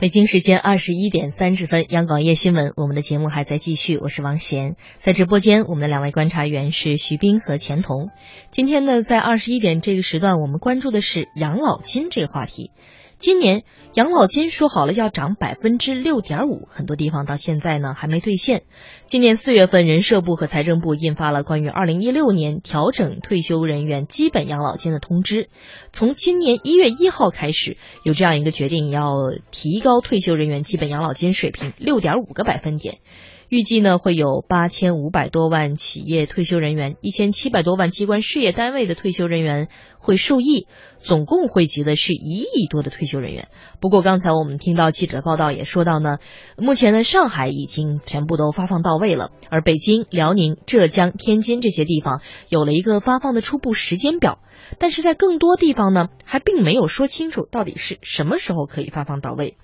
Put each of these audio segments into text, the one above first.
北京时间二十一点三十分，央广夜新闻，我们的节目还在继续。我是王贤，在直播间，我们的两位观察员是徐斌和钱彤。今天呢，在二十一点这个时段，我们关注的是养老金这个话题。今年养老金说好了要涨百分之六点五，很多地方到现在呢还没兑现。今年四月份，人社部和财政部印发了关于二零一六年调整退休人员基本养老金的通知，从今年一月一号开始，有这样一个决定，要提高退休人员基本养老金水平六点五个百分点。预计呢会有八千五百多万企业退休人员，一千七百多万机关事业单位的退休人员会受益，总共惠及的是一亿多的退休人员。不过刚才我们听到记者报道也说到呢，目前呢上海已经全部都发放到位了，而北京、辽宁、浙江、天津这些地方有了一个发放的初步时间表，但是在更多地方呢还并没有说清楚到底是什么时候可以发放到位。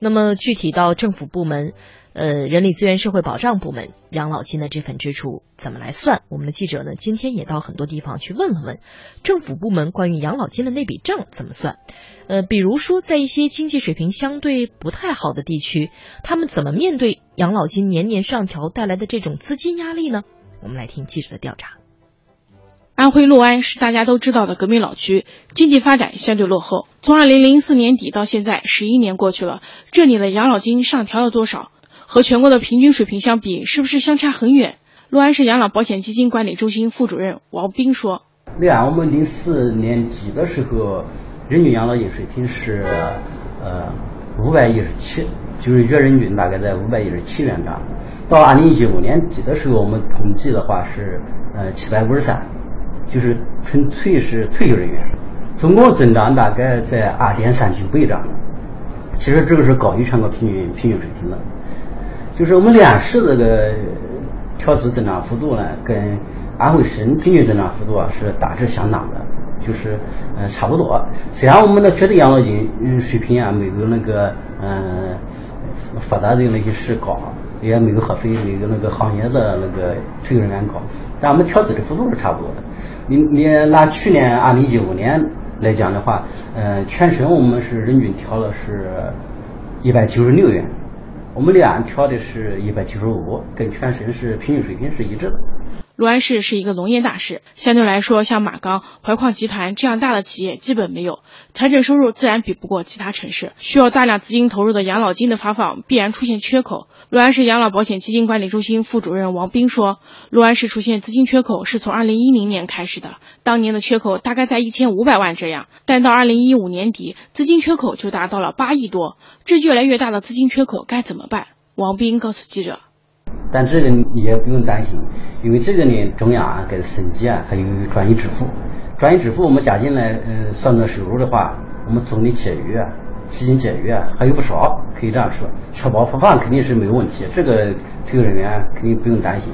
那么具体到政府部门。呃，人力资源社会保障部门养老金的这份支出怎么来算？我们的记者呢，今天也到很多地方去问了问政府部门关于养老金的那笔账怎么算。呃，比如说在一些经济水平相对不太好的地区，他们怎么面对养老金年年上调带来的这种资金压力呢？我们来听记者的调查。安徽六安是大家都知道的革命老区，经济发展相对落后。从二零零四年底到现在，十一年过去了，这里的养老金上调了多少？和全国的平均水平相比，是不是相差很远？六安市养老保险基金管理中心副主任王斌说：“六安我们零四年底的时候，人均养老金水平是呃五百一十七，就是月人均大概在五百一十七元这样。到二零一五年底的时候，我们统计的话是呃七百五十三，就是纯粹是退休人员，总共增长大概在二点三九倍这样。其实这个是高于全国平均平均水平的。”就是我们两市这个调资增长幅度呢，跟安徽省平均增长幅度啊是大致相当的，就是呃差不多。虽然我们的绝对养老金水平啊没有那个嗯发达的那些市高，也没有合肥那个那个行业的那个退休人员高，但我们调资的幅度是差不多的。你你拿去年二零一五年来讲的话，呃全省我们是人均调了是一百九十六元。我们两调的是一百九十五，跟全省是平均水平是一致的。六安市是一个农业大市，相对来说，像马钢、淮矿集团这样大的企业基本没有，财政收入自然比不过其他城市，需要大量资金投入的养老金的发放必然出现缺口。六安市养老保险基金管理中心副主任王斌说：“六安市出现资金缺口是从二零一零年开始的，当年的缺口大概在一千五百万这样，但到二零一五年底，资金缺口就达到了八亿多。这越来越大的资金缺口该怎么办？”王斌告诉记者：“但这个你也不用担心，因为这个呢，中央啊给省级啊还有转移支付，转移支付我们加进来，嗯，算算收入的话，我们总的结余、基金结余啊还有不少，可以这样说，确保发放肯定是没有问题，这个退休人员肯定不用担心。”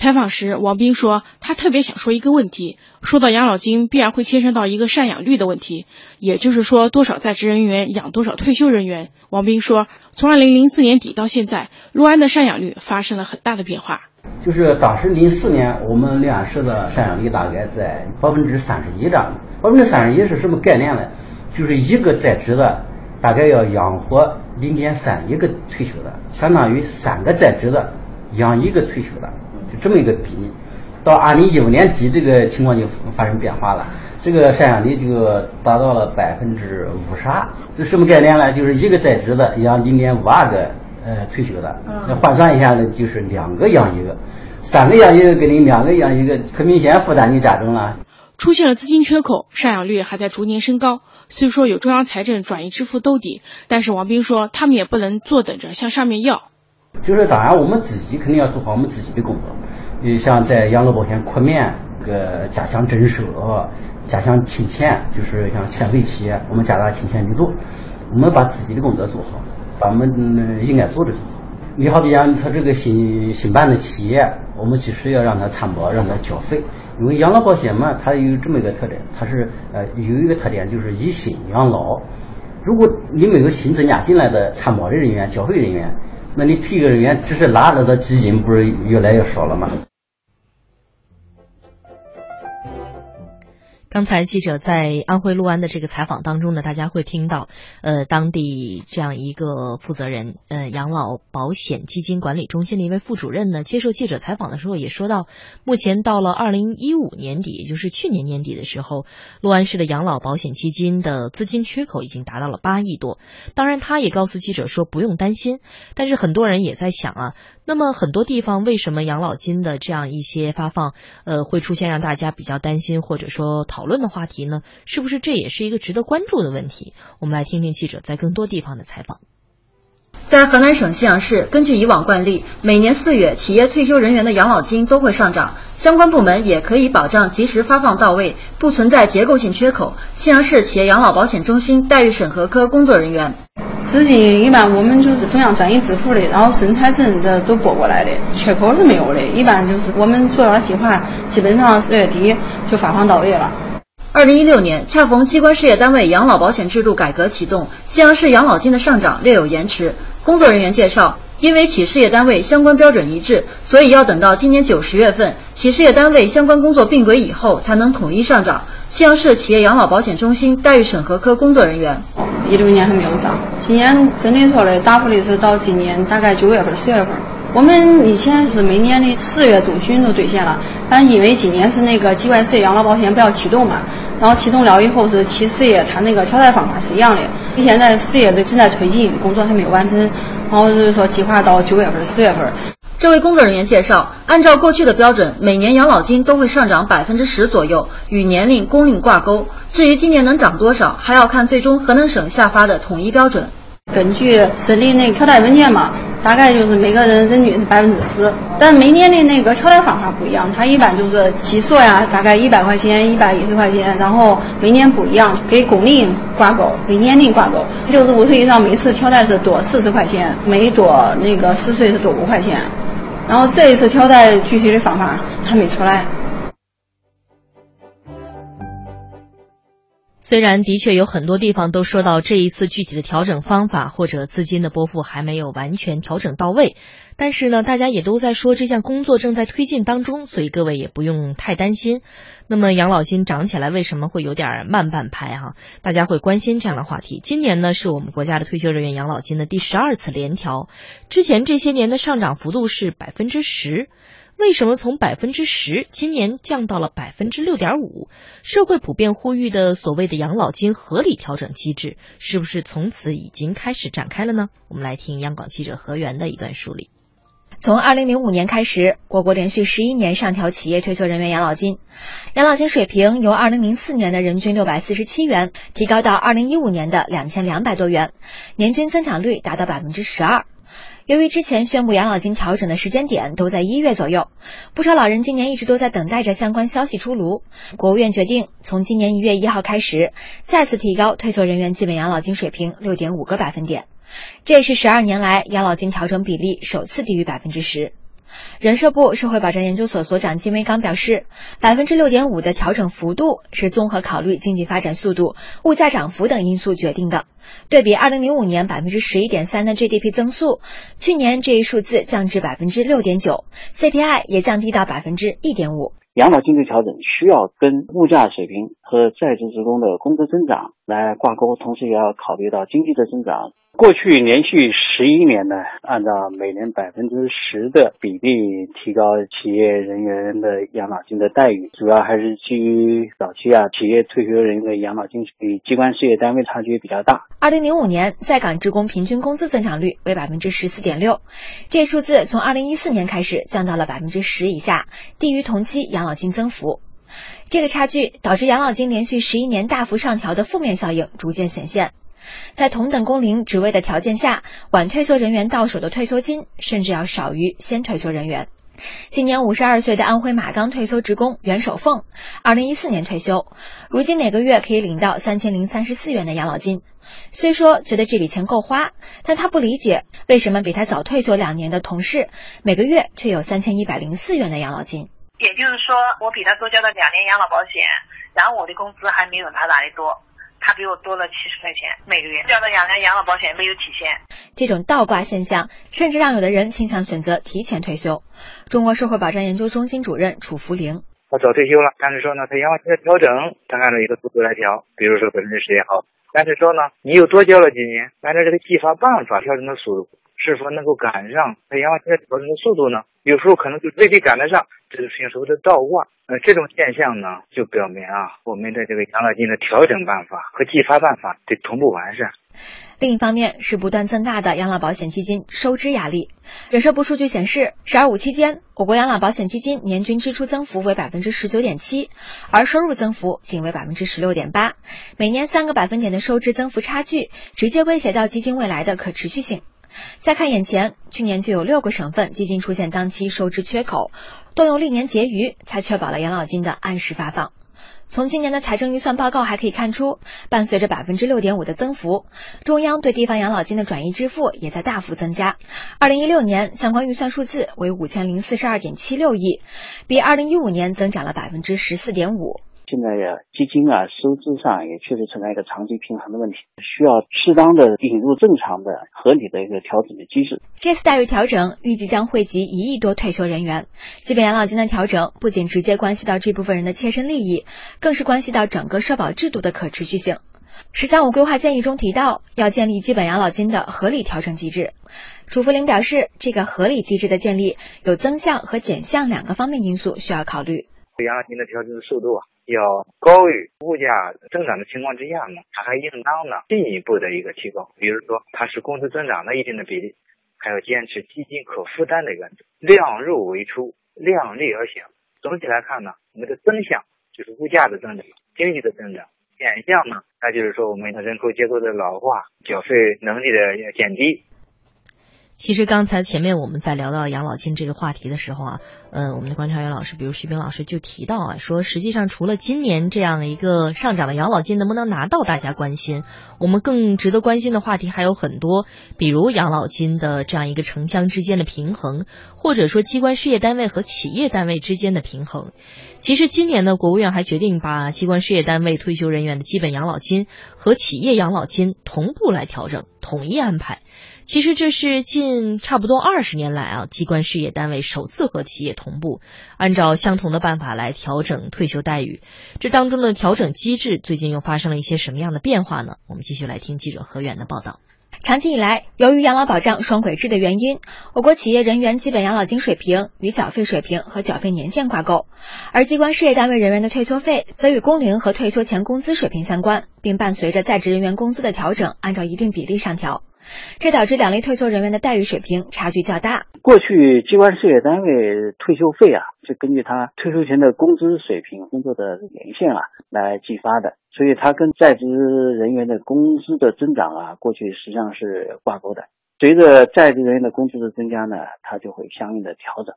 采访时，王斌说：“他特别想说一个问题，说到养老金，必然会牵涉到一个赡养率的问题，也就是说，多少在职人员养多少退休人员。”王斌说：“从二零零四年底到现在，六安的赡养率发生了很大的变化。就是当时零四年，我们六安市的赡养率大概在百分之三十一这样。百分之三十一是什么概念呢？就是一个在职的大概要养活零点三一个退休的，相当于三个在职的养一个退休的。”就这么一个比例，到二零一五年底，这个情况就发生变化了，这个赡养率就达到了百分之五十二。这什么概念呢？就是一个在职的养零点五二个呃退休的，那换算一下呢，就是两个养一个，三个养一个跟你两个养一个，可明显负担就加重了。出现了资金缺口，赡养率还在逐年升高。虽说有中央财政转移支付兜底，但是王斌说，他们也不能坐等着向上面要。就是当然，我们自己肯定要做好我们自己的工作。你像在养老保险扩面，这个加强征收，加强清欠，就是像欠费企业，我们加大清欠力度。我们把自己的工作做好，把我们应该做的做好。你好比讲，他这个新新办的企业，我们其实要让他参保，让他交费。因为养老保险嘛，它有这么一个特点，它是呃有一个特点就是以新养老。如果你没有新增加进来的参保的人员、交费人员，那你退个人员只是拿着的基金，不是越来越少了吗？刚才记者在安徽六安的这个采访当中呢，大家会听到，呃，当地这样一个负责人，呃，养老保险基金管理中心的一位副主任呢，接受记者采访的时候也说到，目前到了二零一五年底，也就是去年年底的时候，六安市的养老保险基金的资金缺口已经达到了八亿多。当然，他也告诉记者说不用担心，但是很多人也在想啊，那么很多地方为什么养老金的这样一些发放，呃，会出现让大家比较担心或者说讨。论的话题呢，是不是这也是一个值得关注的问题？我们来听听记者在更多地方的采访。在河南省信阳市，根据以往惯例，每年四月，企业退休人员的养老金都会上涨，相关部门也可以保障及时发放到位，不存在结构性缺口。信阳市企业养老保险中心待遇审核科工作人员。资金一般我们就是中央转移支付的，然后省财政这都拨过来的，缺口是没有的。一般就是我们做了计划，基本上四月底就发放到位了。二零一六年恰逢机关事业单位养老保险制度改革启动，信阳市养老金的上涨略有延迟。工作人员介绍，因为企事业单位相关标准一致，所以要等到今年九十月份，企事业单位相关工作并轨以后，才能统一上涨。信阳市企业养老保险中心待遇审核科工作人员，一六年还没有涨，今年真的说的答复的是到今年大概九月份、十月份。我们以前是每年的四月中旬都兑现了，但因为今年是那个机关事业养老保险不要启动嘛，然后启动了以后是企事业，它那个调贷方法是一样的。现在事业正在推进，工作还没有完成，然后就是说计划到九月份、十月份。这位工作人员介绍，按照过去的标准，每年养老金都会上涨百分之十左右，与年龄、工龄挂钩。至于今年能涨多少，还要看最终河南省下发的统一标准。根据审理那个调贷文件嘛。大概就是每个人人均是百分之十，但每年的那个调贷方法不一样，它一般就是基数呀，大概一百块钱、一百一十块钱，然后每年不一样，跟工龄挂钩，跟年龄挂钩。六十五岁以上每次调贷是多四十块钱，每多那个十岁是多五块钱，然后这一次调贷具体的方法还没出来。虽然的确有很多地方都说到这一次具体的调整方法或者资金的拨付还没有完全调整到位，但是呢，大家也都在说这项工作正在推进当中，所以各位也不用太担心。那么养老金涨起来为什么会有点慢半拍哈？大家会关心这样的话题。今年呢是我们国家的退休人员养老金的第十二次联调，之前这些年的上涨幅度是百分之十。为什么从百分之十今年降到了百分之六点五？社会普遍呼吁的所谓的养老金合理调整机制，是不是从此已经开始展开了呢？我们来听央广记者何源的一段梳理。从二零零五年开始，我国连续十一年上调企业退休人员养老金，养老金水平由二零零四年的人均六百四十七元提高到二零一五年的两千两百多元，年均增长率达到百分之十二。由于之前宣布养老金调整的时间点都在一月左右，不少老人今年一直都在等待着相关消息出炉。国务院决定从今年一月一号开始，再次提高退休人员基本养老金水平六点五个百分点，这也是十二年来养老金调整比例首次低于百分之十。人社部社会保障研究所所长金维刚表示，百分之六点五的调整幅度是综合考虑经济发展速度、物价涨幅等因素决定的。对比二零零五年百分之十一点三的 GDP 增速，去年这一数字降至百分之六点九，CPI 也降低到百分之一点五。养老金的调整需要跟物价水平和在职职工的工资增长来挂钩，同时也要考虑到经济的增长。过去连续十一年呢，按照每年百分之十的比例提高企业人员的养老金的待遇，主要还是基于早期啊，企业退休人员的养老金与机关事业单位差距比较大。二零零五年在岗职工平均工资增长率为百分之十四点六，这数字从二零一四年开始降到了百分之十以下，低于同期养老金增幅。这个差距导致养老金连续十一年大幅上调的负面效应逐渐显现。在同等工龄职位的条件下，晚退休人员到手的退休金甚至要少于先退休人员。今年五十二岁的安徽马钢退休职工袁守凤，二零一四年退休，如今每个月可以领到三千零三十四元的养老金。虽说觉得这笔钱够花，但他不理解为什么比他早退休两年的同事，每个月却有三千一百零四元的养老金。也就是说，我比他多交了两年养老保险，然后我的工资还没有他拿的多。他比我多了七十块钱每个月，交的两年养老保险没有体现。这种倒挂现象，甚至让有的人倾向选择提前退休。中国社会保障研究中心主任楚福玲：他早退休了，但是说呢，他养老金的调整，他按照一个速度来调，比如说百分之十也好。但是说呢，你又多交了几年，按照这个计发办法调整的速度，是否能够赶上他养老金的调整的速度呢？有时候可能就未必赶得上，这个事情所谓的倒挂。呃，这种现象呢，就表明啊，我们的这个养老金的调整办法和计发办法得同步完善。另一方面是不断增大的养老保险基金收支压力。人社部数据显示，“十二五”期间，我国养老保险基金年均支出增幅为百分之十九点七，而收入增幅仅为百分之十六点八，每年三个百分点的收支增幅差距，直接威胁到基金未来的可持续性。再看眼前，去年就有六个省份基金出现当期收支缺口，动用历年结余，才确保了养老金的按时发放。从今年的财政预算报告还可以看出，伴随着百分之六点五的增幅，中央对地方养老金的转移支付也在大幅增加。二零一六年相关预算数字为五千零四十二点七六亿，比二零一五年增长了百分之十四点五。现在呀，基金啊收支上也确实存在一个长期平衡的问题，需要适当的引入正常的、合理的一个调整的机制。这次待遇调整预计将惠及一亿多退休人员。基本养老金的调整不仅直接关系到这部分人的切身利益，更是关系到整个社保制度的可持续性。“十三五”规划建议中提到，要建立基本养老金的合理调整机制。楚福林表示，这个合理机制的建立有增项和减项两个方面因素需要考虑。养老金的调整的速度啊。要高于物价增长的情况之下呢，它还应当呢进一步的一个提高。比如说，它是工资增长的一定的比例，还要坚持基金可负担的原则，量入为出，量力而行。总体来看呢，我们的增项就是物价的增长，经济的增长；减项呢，那就是说我们的人口结构的老化，缴费能力的减低。其实刚才前面我们在聊到养老金这个话题的时候啊，呃，我们的观察员老师，比如徐冰老师就提到啊，说实际上除了今年这样的一个上涨的养老金能不能拿到大家关心，我们更值得关心的话题还有很多，比如养老金的这样一个城乡之间的平衡，或者说机关事业单位和企业单位之间的平衡。其实今年呢，国务院还决定把机关事业单位退休人员的基本养老金和企业养老金同步来调整，统一安排。其实这是近差不多二十年来啊，机关事业单位首次和企业同步，按照相同的办法来调整退休待遇。这当中的调整机制最近又发生了一些什么样的变化呢？我们继续来听记者何远的报道。长期以来，由于养老保障双轨制的原因，我国企业人员基本养老金水平与缴费水平和缴费年限挂钩，而机关事业单位人员的退休费则与工龄和退休前工资水平相关，并伴随着在职人员工资的调整，按照一定比例上调。这导致两类退休人员的待遇水平差距较大。过去机关事业单位退休费啊，是根据他退休前的工资水平、工作的年限啊来计发的，所以它跟在职人员的工资的增长啊，过去实际上是挂钩的。随着在职人员的工资的增加呢，它就会相应的调整。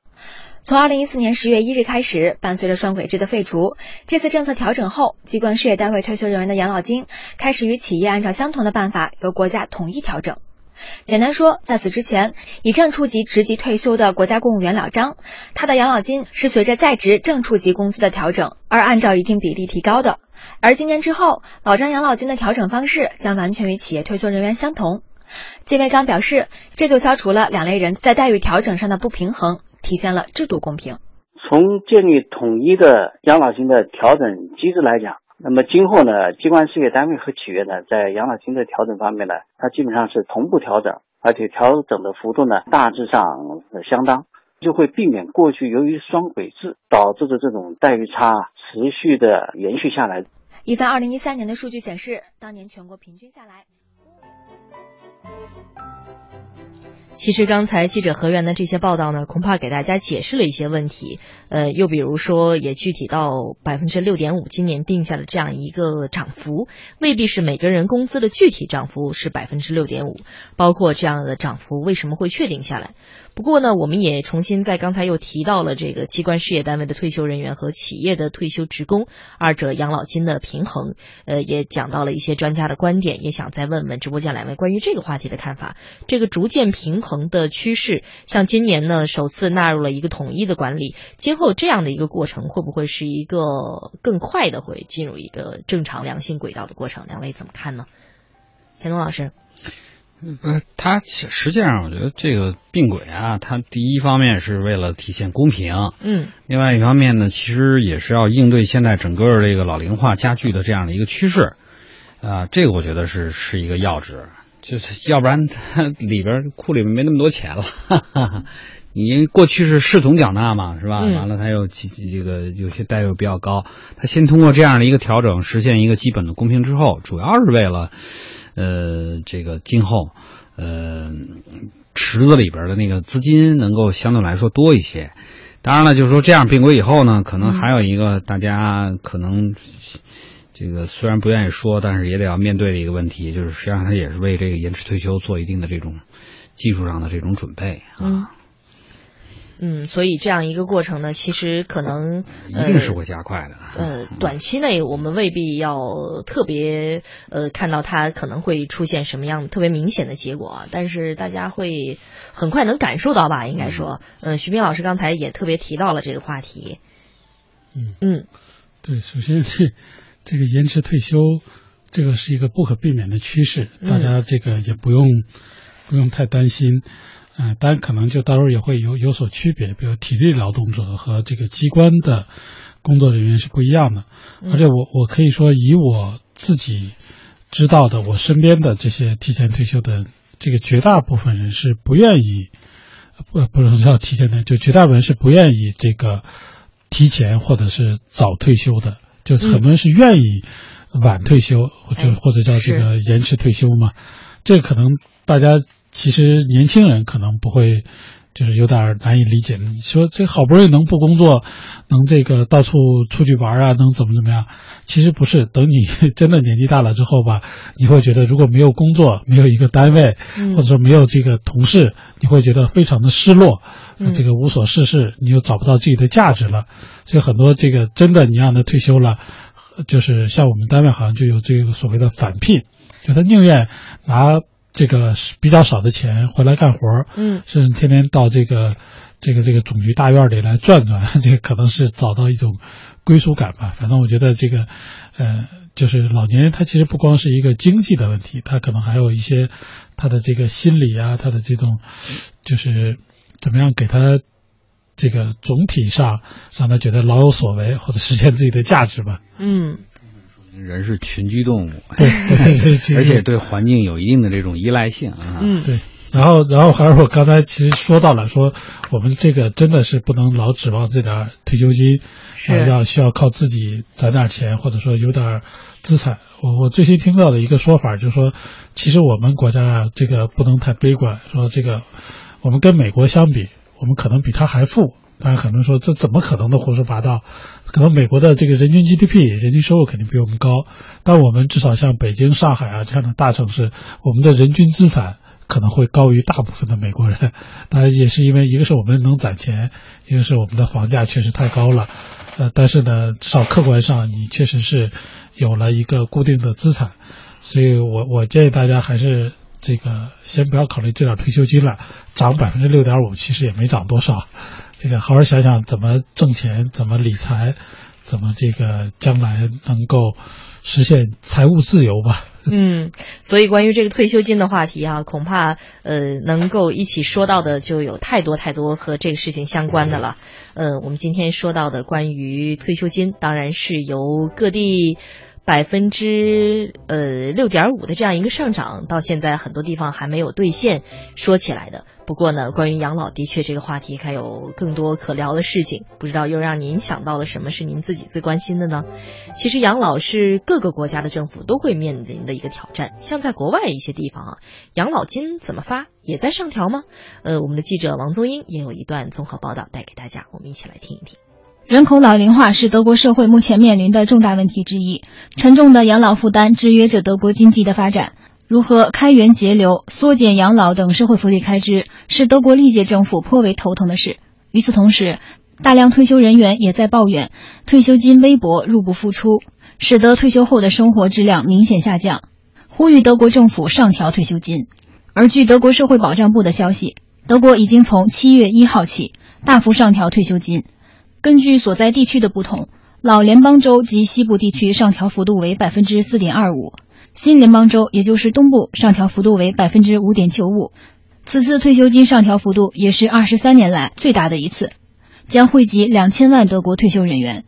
从二零一四年十月一日开始，伴随着双轨制的废除，这次政策调整后，机关事业单位退休人员的养老金开始与企业按照相同的办法由国家统一调整。简单说，在此之前，已正处级职级退休的国家公务员老张，他的养老金是随着在职正处级工资的调整而按照一定比例提高的。而今年之后，老张养老金的调整方式将完全与企业退休人员相同。金维刚表示，这就消除了两类人在待遇调整上的不平衡，体现了制度公平。从建立统一的养老金的调整机制来讲，那么今后呢，机关事业单位和企业呢，在养老金的调整方面呢，它基本上是同步调整，而且调整的幅度呢，大致上相当，就会避免过去由于双轨制导致的这种待遇差持续的延续下来。一份二零一三年的数据显示，当年全国平均下来。thank you 其实刚才记者何源的这些报道呢，恐怕给大家解释了一些问题。呃，又比如说，也具体到百分之六点五，今年定下的这样一个涨幅，未必是每个人工资的具体涨幅是百分之六点五。包括这样的涨幅为什么会确定下来？不过呢，我们也重新在刚才又提到了这个机关事业单位的退休人员和企业的退休职工二者养老金的平衡，呃，也讲到了一些专家的观点，也想再问问直播间两位关于这个话题的看法。这个逐渐平衡的趋势，像今年呢首次纳入了一个统一的管理，今后这样的一个过程会不会是一个更快的会进入一个正常良性轨道的过程？两位怎么看呢？田东老师。呃，他实际上我觉得这个并轨啊，它第一方面是为了体现公平，嗯，另外一方面呢，其实也是要应对现在整个这个老龄化加剧的这样的一个趋势，啊，这个我觉得是是一个要旨，就是要不然它 里边库里面没那么多钱了。哈哈你过去是视同缴纳嘛，是吧？嗯完了，它又这这个有些待遇比较高，它先通过这样的一个调整，实现一个基本的公平之后，主要是为了，呃，这个今后，呃，池子里边的那个资金能够相对来说多一些。当然了，就是说这样并轨以后呢，可能还有一个大家可能这个虽然不愿意说，但是也得要面对的一个问题，就是实际上他也是为这个延迟退休做一定的这种技术上的这种准备啊。嗯嗯，所以这样一个过程呢，其实可能一定是会加快的。呃，短期内我们未必要特别呃看到它可能会出现什么样特别明显的结果啊，但是大家会很快能感受到吧？应该说，呃，徐斌老师刚才也特别提到了这个话题。嗯嗯，对，首先这这个延迟退休，这个是一个不可避免的趋势，嗯大家这个也不用不用太担心。呃，当然可能就到时候也会有有所区别，比如体力劳动者和这个机关的工作人员是不一样的。嗯而且我我可以说，以我自己知道的，我身边的这些提前退休的这个绝大部分人是不愿意，不不是叫提前的，就绝大部分人是不愿意这个提前或者是早退休的，就是很多人是愿意晚退休，或者或者叫这个延迟退休嘛。这可能大家其实年轻人可能不会，就是有点难以理解。你说这好不容易能不工作，能这个到处出去玩啊，能怎么怎么样？其实不是，等你 真的年纪大了之后吧，你会觉得如果没有工作，没有一个单位，嗯或者说没有这个同事，你会觉得非常的失落，这个无所事事，你又找不到自己的价值了。所以很多这个真的你让他退休了，呃就是像我们单位好像就有这个所谓的返聘，就他宁愿拿这个比较少的钱回来干活儿，嗯甚至天天到这个这个这个总局大院里来转转，这个可能是找到一种归属感吧。反正我觉得这个，呃，就是老年人他其实不光是一个经济的问题，他可能还有一些他的这个心理啊，他的这种就是怎么样给他这个总体上让他觉得老有所为或者实现自己的价值吧。嗯人是群居动物，对对对对而且对环境有一定的这种依赖性啊。嗯对。然后，然后还是我刚才其实说到了，说我们这个真的是不能老指望这点退休金，是呃要需要靠自己攒点钱，或者说有点资产。我我最新听到的一个说法就是说，其实我们国家啊，这个不能太悲观，说这个我们跟美国相比，我们可能比他还富。当然，很多人说这怎么可能的胡说八道？可能美国的这个人均 GDP、人均收入肯定比我们高，但我们至少像北京、上海啊这样的大城市，我们的人均资产可能会高于大部分的美国人。当然，也是因为一个是我们能攒钱，一个是我们的房价确实太高了。呃，但是呢，至少客观上你确实是有了一个固定的资产，所以我我建议大家还是这个先不要考虑这点退休金了，涨百分之六点五其实也没涨多少。这个好好想想怎么挣钱，怎么理财，怎么这个将来能够实现财务自由吧。嗯，所以关于这个退休金的话题啊，恐怕呃能够一起说到的就有太多太多和这个事情相关的了。呃，我们今天说到的关于退休金，当然是由各地。百分之呃六点五的这样一个上涨，到现在很多地方还没有兑现，说起来的。不过呢，关于养老，的确这个话题还有更多可聊的事情。不知道又让您想到了什么是您自己最关心的呢？其实养老是各个国家的政府都会面临的一个挑战。像在国外一些地方啊，养老金怎么发也在上调吗？呃，我们的记者王宗英也有一段综合报道带给大家，我们一起来听一听。人口老龄化是德国社会目前面临的重大问题之一，沉重的养老负担制约着德国经济的发展。如何开源节流、缩减养老等社会福利开支，是德国历届政府颇为头疼的事。与此同时，大量退休人员也在抱怨退休金微薄、入不敷出，使得退休后的生活质量明显下降，呼吁德国政府上调退休金。而据德国社会保障部的消息，德国已经从七月一号起大幅上调退休金。根据所在地区的不同，老联邦州及西部地区上调幅度为百分之四点二五，新联邦州，也就是东部，上调幅度为百分之五点九五。此次退休金上调幅度也是二十三年来最大的一次，将惠及两千万德国退休人员。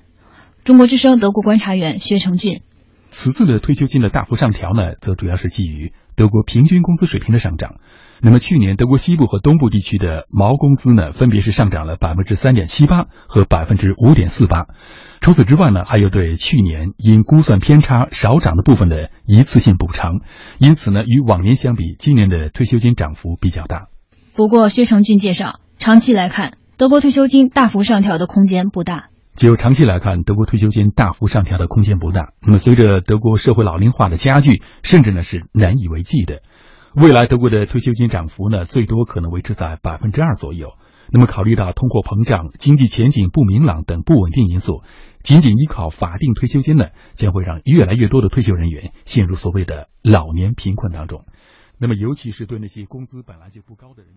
中国之声德国观察员薛成俊。此次的退休金的大幅上调呢，则主要是基于德国平均工资水平的上涨。那么去年德国西部和东部地区的毛工资呢，分别是上涨了百分之三点七八和百分之五点四八。除此之外呢，还有对去年因估算偏差少涨的部分的一次性补偿。因此呢，与往年相比，今年的退休金涨幅比较大。不过，薛成俊介绍，长期来看，德国退休金大幅上调的空间不大。就长期来看，德国退休金大幅上调的空间不大。那么，随着德国社会老龄化的加剧，甚至呢是难以为继的。未来德国的退休金涨幅呢，最多可能维持在百分之二左右。那么，考虑到通货膨胀、经济前景不明朗等不稳定因素，仅仅依靠法定退休金呢，将会让越来越多的退休人员陷入所谓的老年贫困当中。那么，尤其是对那些工资本来就不高的人。